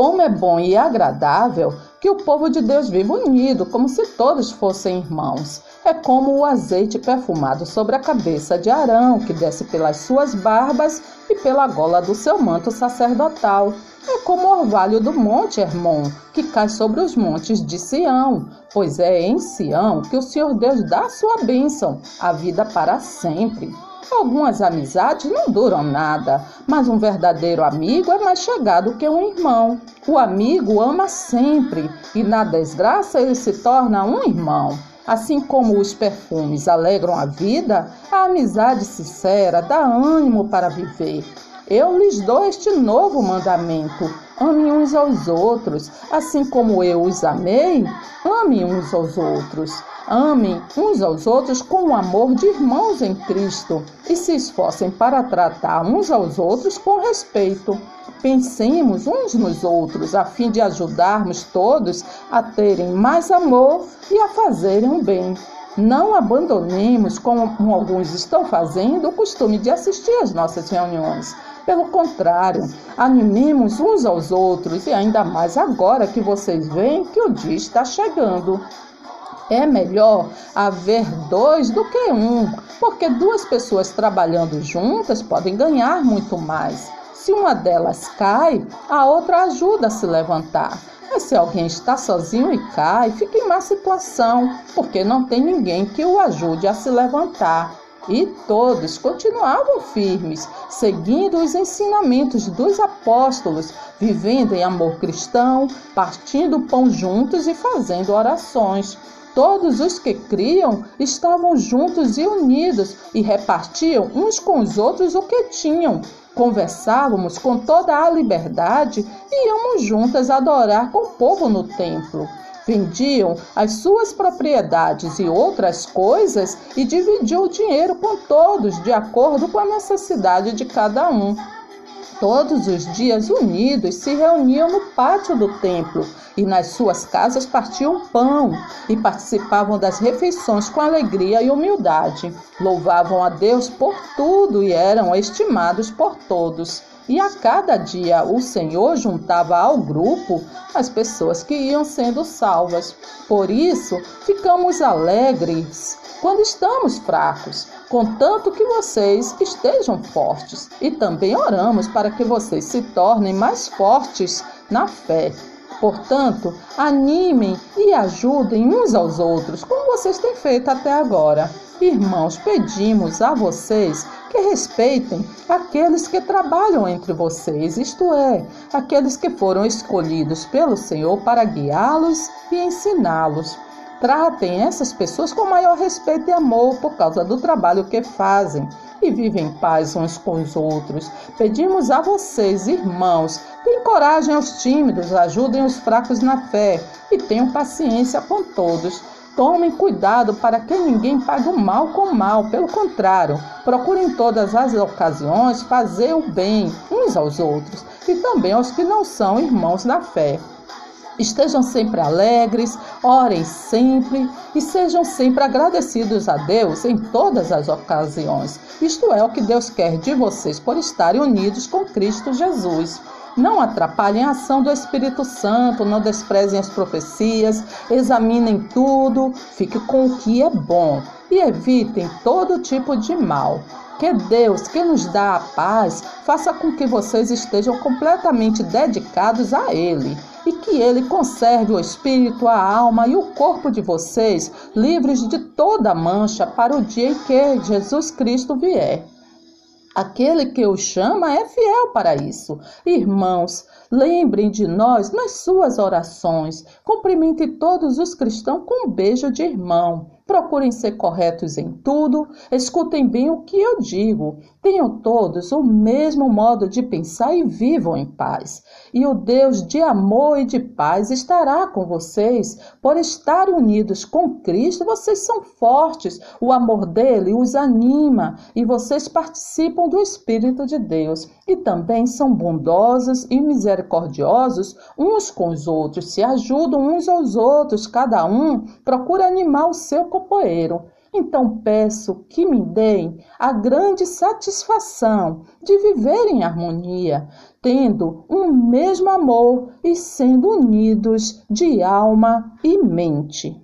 Como é bom e agradável que o povo de Deus viva unido, como se todos fossem irmãos. É como o azeite perfumado sobre a cabeça de Arão, que desce pelas suas barbas e pela gola do seu manto sacerdotal. É como o orvalho do monte Hermon, que cai sobre os montes de Sião, pois é em Sião que o Senhor Deus dá sua bênção, a vida para sempre. Algumas amizades não duram nada, mas um verdadeiro amigo é mais chegado que um irmão. O amigo ama sempre e na desgraça ele se torna um irmão. Assim como os perfumes alegram a vida, a amizade sincera dá ânimo para viver. Eu lhes dou este novo mandamento: ame uns aos outros, assim como eu os amei, ame uns aos outros. Amem uns aos outros com o amor de irmãos em Cristo e se esforcem para tratar uns aos outros com respeito. Pensemos uns nos outros a fim de ajudarmos todos a terem mais amor e a fazerem o bem. Não abandonemos, como alguns estão fazendo, o costume de assistir às nossas reuniões. Pelo contrário, animemos uns aos outros e ainda mais agora que vocês veem que o dia está chegando. É melhor haver dois do que um, porque duas pessoas trabalhando juntas podem ganhar muito mais. Se uma delas cai, a outra ajuda a se levantar. Mas se alguém está sozinho e cai, fica em má situação, porque não tem ninguém que o ajude a se levantar. E todos continuavam firmes, seguindo os ensinamentos dos apóstolos, vivendo em amor cristão, partindo pão juntos e fazendo orações. Todos os que criam estavam juntos e unidos e repartiam uns com os outros o que tinham. Conversávamos com toda a liberdade e íamos juntas adorar com o povo no templo. Vendiam as suas propriedades e outras coisas e dividiam o dinheiro com todos, de acordo com a necessidade de cada um. Todos os dias unidos se reuniam no pátio do templo e nas suas casas partiam pão e participavam das refeições com alegria e humildade. Louvavam a Deus por tudo e eram estimados por todos. E a cada dia o Senhor juntava ao grupo as pessoas que iam sendo salvas. Por isso, ficamos alegres quando estamos fracos, contanto que vocês estejam fortes. E também oramos para que vocês se tornem mais fortes na fé. Portanto, animem e ajudem uns aos outros, como vocês têm feito até agora. Irmãos, pedimos a vocês que respeitem aqueles que trabalham entre vocês, isto é, aqueles que foram escolhidos pelo Senhor para guiá-los e ensiná-los. Tratem essas pessoas com maior respeito e amor por causa do trabalho que fazem e vivem em paz uns com os outros. Pedimos a vocês, irmãos, que encorajem os tímidos, ajudem os fracos na fé e tenham paciência com todos. Tomem cuidado para que ninguém pague o mal com o mal. Pelo contrário, procurem em todas as ocasiões fazer o bem uns aos outros e também aos que não são irmãos na fé. Estejam sempre alegres, orem sempre e sejam sempre agradecidos a Deus em todas as ocasiões. Isto é o que Deus quer de vocês por estarem unidos com Cristo Jesus. Não atrapalhem a ação do Espírito Santo, não desprezem as profecias, examinem tudo, fiquem com o que é bom e evitem todo tipo de mal. Que Deus, que nos dá a paz, faça com que vocês estejam completamente dedicados a Ele e que Ele conserve o espírito, a alma e o corpo de vocês livres de toda mancha para o dia em que Jesus Cristo vier. Aquele que o chama é fiel para isso. Irmãos, lembrem de nós nas suas orações. Cumprimente todos os cristãos com um beijo de irmão. Procurem ser corretos em tudo, escutem bem o que eu digo. Tenham todos o mesmo modo de pensar e vivam em paz. E o Deus de amor e de paz estará com vocês. Por estar unidos com Cristo, vocês são fortes. O amor dele os anima e vocês participam do Espírito de Deus. E também são bondosos e misericordiosos uns com os outros, se ajudam uns aos outros, cada um procura animar o seu companheiro. Então peço que me deem a grande satisfação de viver em harmonia, tendo um mesmo amor e sendo unidos de alma e mente.